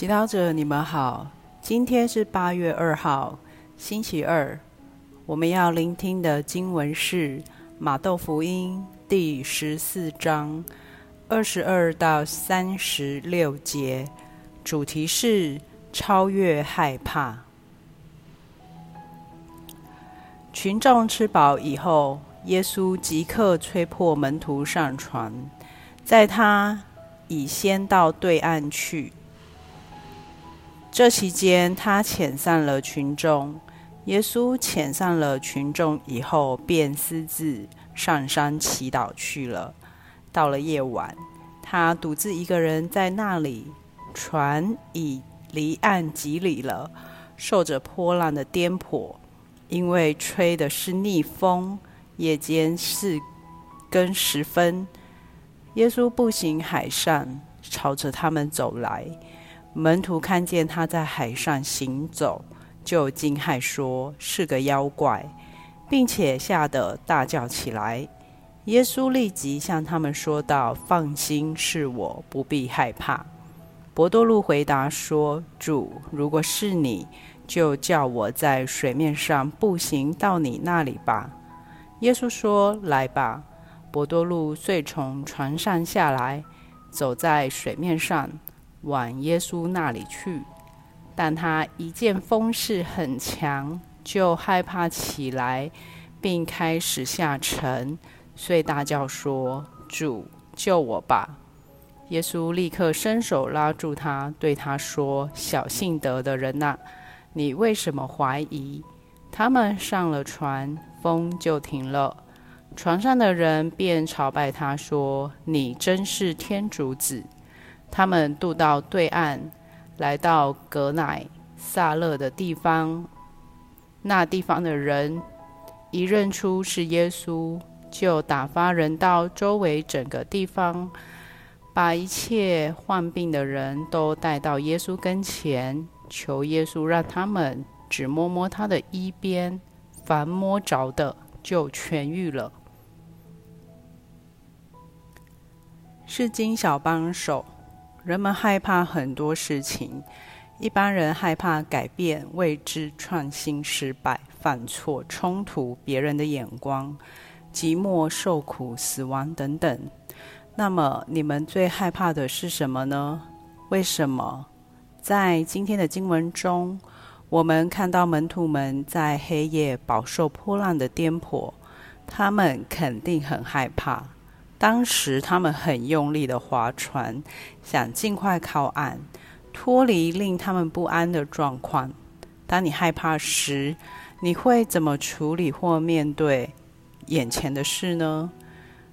祈祷者，你们好。今天是八月二号，星期二。我们要聆听的经文是《马窦福音》第十四章二十二到三十六节，主题是超越害怕。群众吃饱以后，耶稣即刻催迫门徒上船，在他已先到对岸去。这期间，他遣散了群众。耶稣遣散了群众以后，便私自上山祈祷去了。到了夜晚，他独自一个人在那里。船已离岸几里了，受着波浪的颠簸，因为吹的是逆风。夜间四更时分，耶稣步行海上，朝着他们走来。门徒看见他在海上行走，就惊骇说是个妖怪，并且吓得大叫起来。耶稣立即向他们说道：“放心，是我，不必害怕。”伯多禄回答说：“主，如果是你，就叫我在水面上步行到你那里吧。”耶稣说：“来吧。”伯多禄遂从船上下来，走在水面上。往耶稣那里去，但他一见风势很强，就害怕起来，并开始下沉，遂大叫说：“主，救我吧！”耶稣立刻伸手拉住他，对他说：“小信德的人呐，你为什么怀疑？”他们上了船，风就停了，船上的人便朝拜他说：“你真是天主子。”他们渡到对岸，来到格乃萨勒的地方。那地方的人一认出是耶稣，就打发人到周围整个地方，把一切患病的人都带到耶稣跟前，求耶稣让他们只摸摸他的衣边，凡摸着的就痊愈了。是金小帮手。人们害怕很多事情，一般人害怕改变、未知、创新、失败、犯错、冲突、别人的眼光、寂寞、受苦、死亡等等。那么，你们最害怕的是什么呢？为什么？在今天的经文中，我们看到门徒们在黑夜饱受波浪的颠簸，他们肯定很害怕。当时他们很用力的划船，想尽快靠岸，脱离令他们不安的状况。当你害怕时，你会怎么处理或面对眼前的事呢？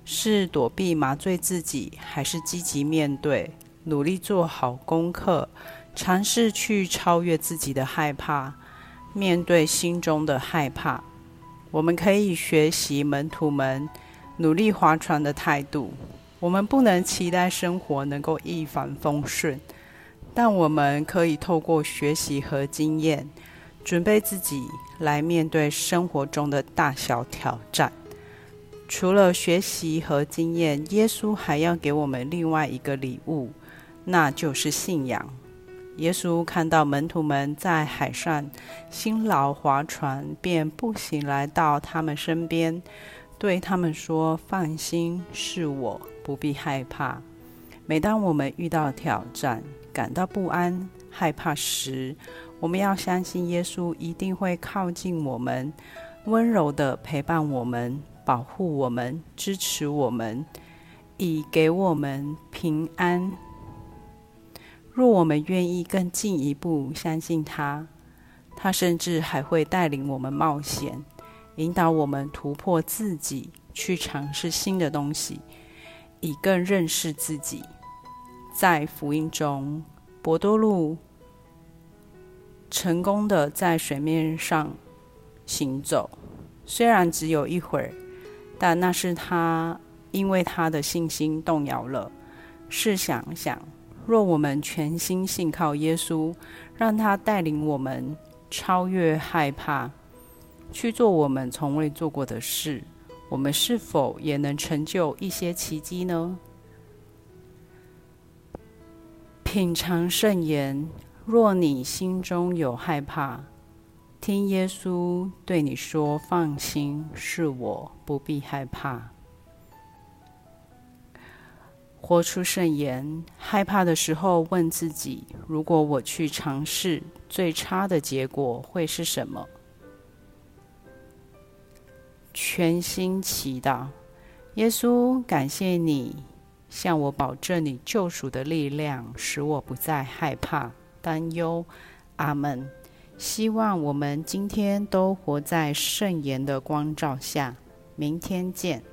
是躲避麻醉自己，还是积极面对，努力做好功课，尝试去超越自己的害怕，面对心中的害怕？我们可以学习门徒们。努力划船的态度，我们不能期待生活能够一帆风顺，但我们可以透过学习和经验，准备自己来面对生活中的大小挑战。除了学习和经验，耶稣还要给我们另外一个礼物，那就是信仰。耶稣看到门徒们在海上辛劳划船，便步行来到他们身边。对他们说：“放心，是我，不必害怕。”每当我们遇到挑战、感到不安、害怕时，我们要相信耶稣一定会靠近我们，温柔的陪伴我们，保护我们，支持我们，以给我们平安。若我们愿意更进一步相信他，他甚至还会带领我们冒险。引导我们突破自己，去尝试新的东西，以更认识自己。在福音中，博多禄成功的在水面上行走，虽然只有一会儿，但那是他因为他的信心动摇了。试想想，若我们全心信靠耶稣，让他带领我们超越害怕。去做我们从未做过的事，我们是否也能成就一些奇迹呢？品尝圣言。若你心中有害怕，听耶稣对你说：“放心，是我，不必害怕。”活出圣言。害怕的时候，问自己：如果我去尝试，最差的结果会是什么？全心祈祷，耶稣，感谢你向我保证你救赎的力量，使我不再害怕、担忧。阿门。希望我们今天都活在圣言的光照下。明天见。